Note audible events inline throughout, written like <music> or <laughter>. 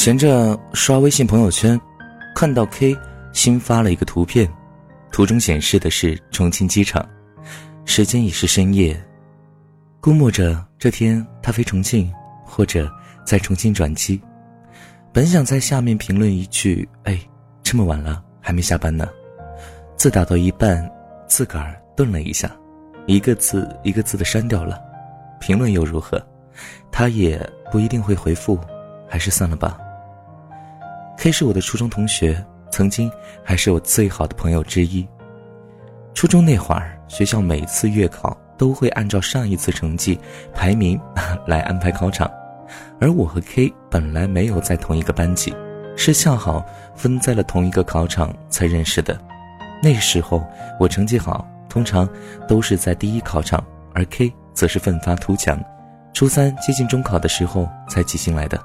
闲着刷微信朋友圈，看到 K 新发了一个图片，图中显示的是重庆机场，时间已是深夜，估摸着这天他飞重庆，或者在重庆转机。本想在下面评论一句：“哎，这么晚了还没下班呢。”字打到一半，自个儿顿了一下，一个字一个字的删掉了。评论又如何？他也不一定会回复。还是算了吧。K 是我的初中同学，曾经还是我最好的朋友之一。初中那会儿，学校每次月考都会按照上一次成绩排名 <laughs> 来安排考场，而我和 K 本来没有在同一个班级，是恰好分在了同一个考场才认识的。那时候我成绩好，通常都是在第一考场，而 K 则是奋发图强，初三接近中考的时候才挤进来的。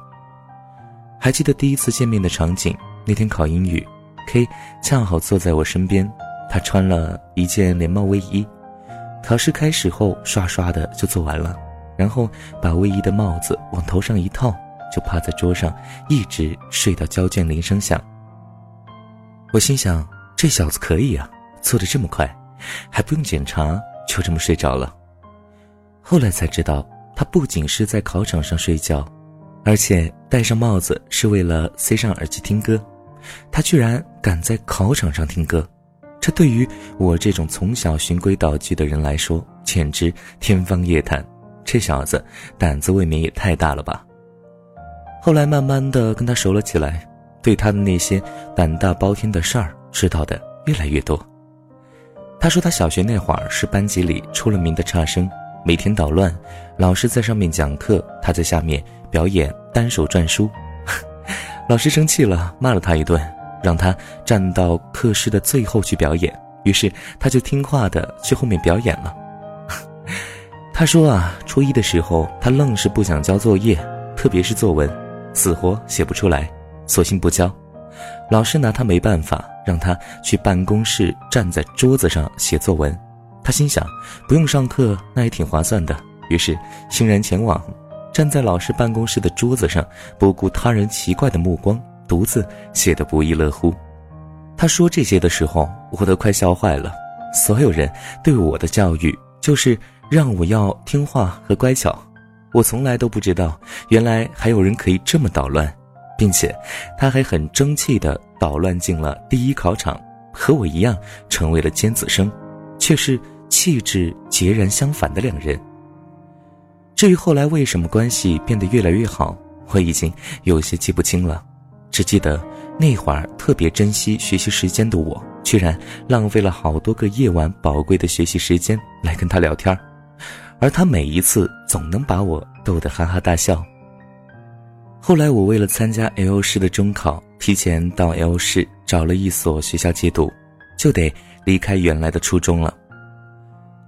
还记得第一次见面的场景，那天考英语，K 恰好坐在我身边，他穿了一件连帽卫衣。考试开始后，刷刷的就做完了，然后把卫衣的帽子往头上一套，就趴在桌上，一直睡到交卷铃声响。我心想，这小子可以啊，做的这么快，还不用检查，就这么睡着了。后来才知道，他不仅是在考场上睡觉。而且戴上帽子是为了塞上耳机听歌，他居然敢在考场上听歌，这对于我这种从小循规蹈矩的人来说，简直天方夜谭。这小子胆子未免也太大了吧！后来慢慢的跟他熟了起来，对他的那些胆大包天的事儿知道的越来越多。他说他小学那会儿是班级里出了名的差生，每天捣乱，老师在上面讲课，他在下面。表演单手转书，<laughs> 老师生气了，骂了他一顿，让他站到课室的最后去表演。于是他就听话的去后面表演了。<laughs> 他说啊，初一的时候他愣是不想交作业，特别是作文，死活写不出来，索性不交。老师拿他没办法，让他去办公室站在桌子上写作文。他心想，不用上课那也挺划算的，于是欣然前往。站在老师办公室的桌子上，不顾他人奇怪的目光，独自写得不亦乐乎。他说这些的时候，我都快笑坏了。所有人对我的教育，就是让我要听话和乖巧。我从来都不知道，原来还有人可以这么捣乱，并且他还很争气地捣乱进了第一考场，和我一样成为了尖子生，却是气质截然相反的两人。至于后来为什么关系变得越来越好，我已经有些记不清了，只记得那会儿特别珍惜学习时间的我，居然浪费了好多个夜晚宝贵的学习时间来跟他聊天而他每一次总能把我逗得哈哈大笑。后来我为了参加 L 市的中考，提前到 L 市找了一所学校借读，就得离开原来的初中了。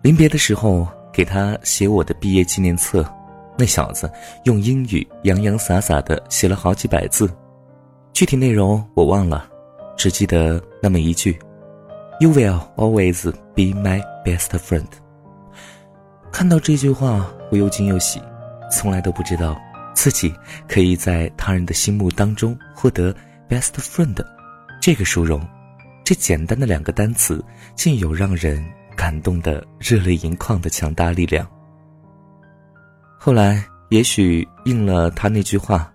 临别的时候。给他写我的毕业纪念册，那小子用英语洋洋洒洒的写了好几百字，具体内容我忘了，只记得那么一句：“You will always be my best friend。”看到这句话，我又惊又喜，从来都不知道自己可以在他人的心目当中获得 best friend 这个殊荣，这简单的两个单词，竟有让人。感动的热泪盈眶的强大力量。后来，也许应了他那句话，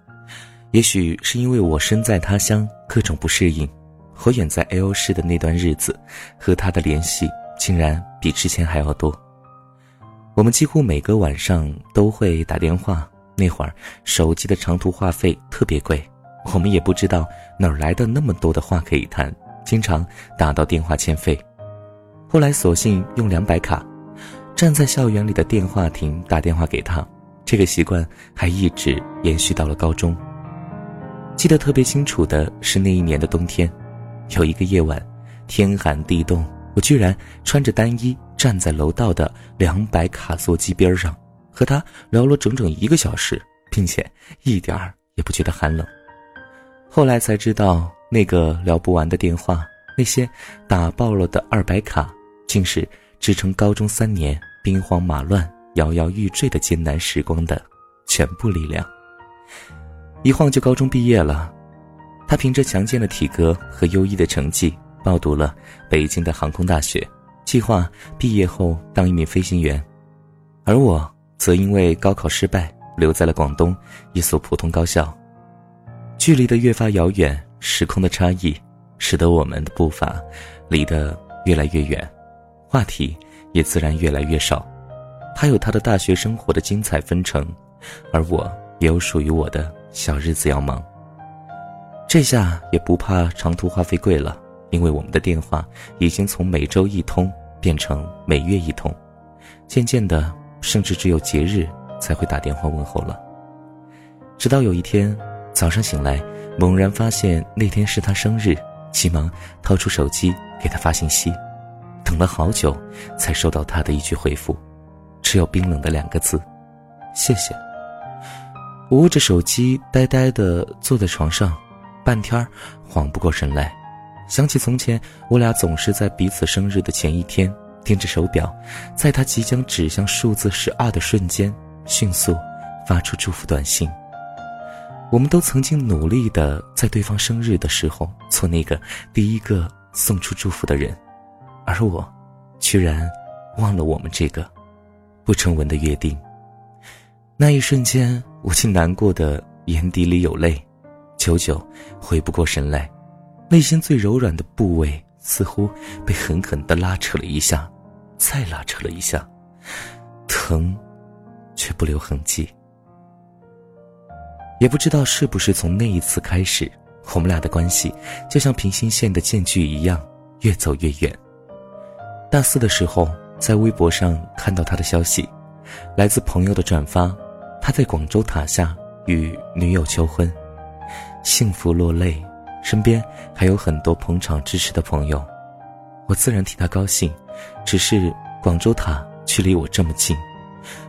也许是因为我身在他乡，各种不适应，和远在 L 市的那段日子，和他的联系竟然比之前还要多。我们几乎每个晚上都会打电话，那会儿手机的长途话费特别贵，我们也不知道哪儿来的那么多的话可以谈，经常打到电话欠费。后来索性用两百卡，站在校园里的电话亭打电话给他，这个习惯还一直延续到了高中。记得特别清楚的是那一年的冬天，有一个夜晚，天寒地冻，我居然穿着单衣站在楼道的两百卡座机边上，和他聊了整整一个小时，并且一点儿也不觉得寒冷。后来才知道，那个聊不完的电话，那些打爆了的二百卡。竟是支撑高中三年兵荒马乱、摇摇欲坠的艰难时光的全部力量。一晃就高中毕业了。他凭着强健的体格和优异的成绩，报读了北京的航空大学，计划毕业后当一名飞行员。而我则因为高考失败，留在了广东一所普通高校。距离的越发遥远，时空的差异，使得我们的步伐离得越来越远，话题也自然越来越少。他有他的大学生活的精彩纷呈，而我也有属于我的小日子要忙。这下也不怕长途话费贵了，因为我们的电话已经从每周一通变成每月一通，渐渐的，甚至只有节日才会打电话问候了。直到有一天早上醒来，猛然发现那天是他生日，急忙掏出手机给他发信息，等了好久才收到他的一句回复，只有冰冷的两个字：“谢谢。”我握着手机，呆呆的坐在床上。半天缓不过神来，想起从前我俩总是在彼此生日的前一天，盯着手表，在他即将指向数字十二的瞬间，迅速发出祝福短信。我们都曾经努力的在对方生日的时候做那个第一个送出祝福的人，而我，居然忘了我们这个不成文的约定。那一瞬间，我竟难过的眼底里有泪。久久回不过神来，内心最柔软的部位似乎被狠狠的拉扯了一下，再拉扯了一下，疼，却不留痕迹。也不知道是不是从那一次开始，我们俩的关系就像平行线的间距一样，越走越远。大四的时候，在微博上看到他的消息，来自朋友的转发，他在广州塔下与女友求婚。幸福落泪，身边还有很多捧场支持的朋友，我自然替他高兴。只是广州塔距离我这么近，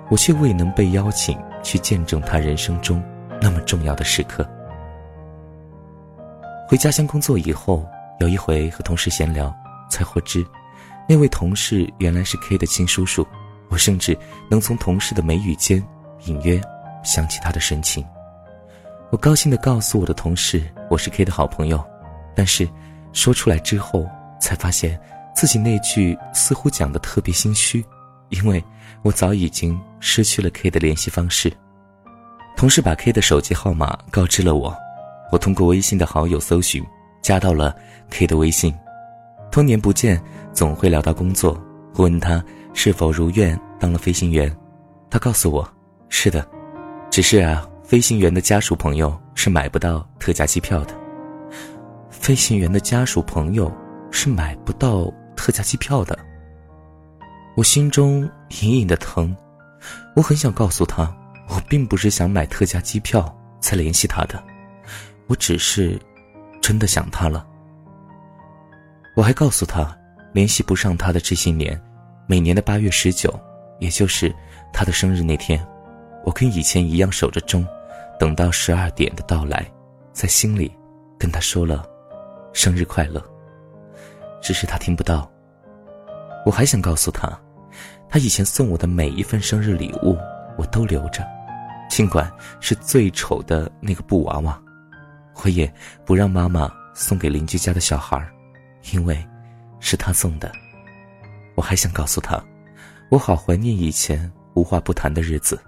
我却未能被邀请去见证他人生中那么重要的时刻。回家乡工作以后，有一回和同事闲聊，才获知，那位同事原来是 K 的亲叔叔。我甚至能从同事的眉宇间，隐约想起他的神情。我高兴地告诉我的同事，我是 K 的好朋友，但是说出来之后，才发现自己那句似乎讲的特别心虚，因为我早已经失去了 K 的联系方式。同事把 K 的手机号码告知了我，我通过微信的好友搜寻，加到了 K 的微信。多年不见，总会聊到工作。我问他是否如愿当了飞行员，他告诉我，是的，只是啊。飞行员的家属朋友是买不到特价机票的。飞行员的家属朋友是买不到特价机票的。我心中隐隐的疼，我很想告诉他，我并不是想买特价机票才联系他的，我只是真的想他了。我还告诉他，联系不上他的这些年，每年的八月十九，也就是他的生日那天。我跟以前一样守着钟，等到十二点的到来，在心里跟他说了“生日快乐”。只是他听不到。我还想告诉他，他以前送我的每一份生日礼物我都留着，尽管是最丑的那个布娃娃，我也不让妈妈送给邻居家的小孩，因为是他送的。我还想告诉他，我好怀念以前无话不谈的日子。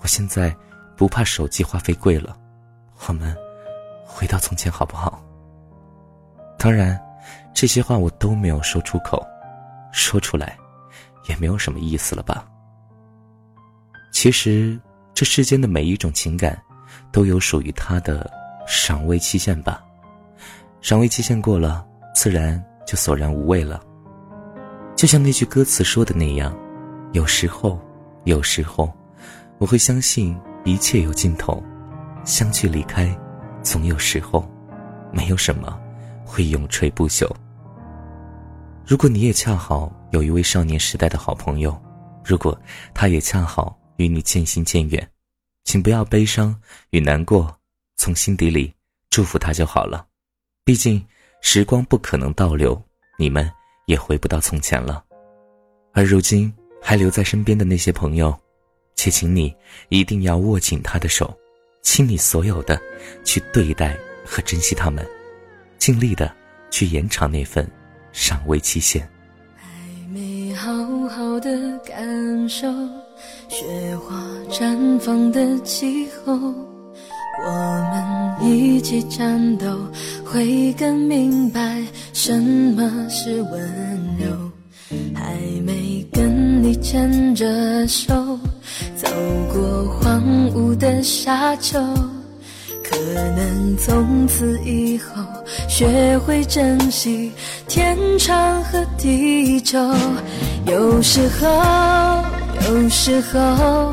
我现在不怕手机话费贵了，我们回到从前好不好？当然，这些话我都没有说出口，说出来也没有什么意思了吧？其实，这世间的每一种情感，都有属于它的赏味期限吧？赏味期限过了，自然就索然无味了。就像那句歌词说的那样，有时候，有时候。我会相信一切有尽头，相聚离开，总有时候，没有什么会永垂不朽。如果你也恰好有一位少年时代的好朋友，如果他也恰好与你渐行渐远，请不要悲伤与难过，从心底里祝福他就好了。毕竟时光不可能倒流，你们也回不到从前了。而如今还留在身边的那些朋友。且请你一定要握紧他的手，倾你所有的去对待和珍惜他们，尽力的去延长那份尚未期限。还没好好的感受雪花绽放的气候，我们一起战斗，会更明白什么是温柔。还没跟你牵着手走过荒芜的沙丘，可能从此以后学会珍惜天长和地久。有时候，有时候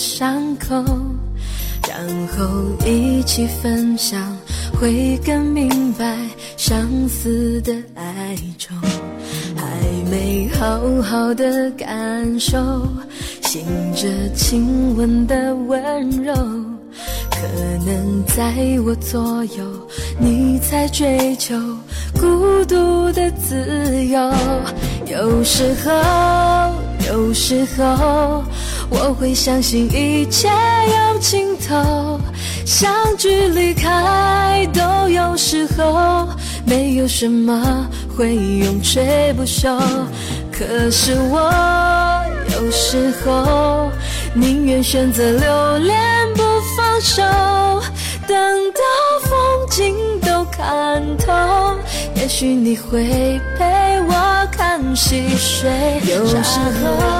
伤口，然后一起分享，会更明白相思的哀愁。还没好好的感受，醒着亲吻的温柔，可能在我左右，你在追求孤独的自由。有时候，有时候。我会相信一切有尽头，相聚离开都有时候，没有什么会永垂不朽。可是我有时候宁愿选择留恋不放手，等到风景都看透，也许你会陪我看细水长流。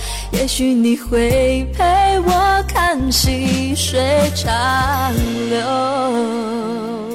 也许你会陪我看细水长流。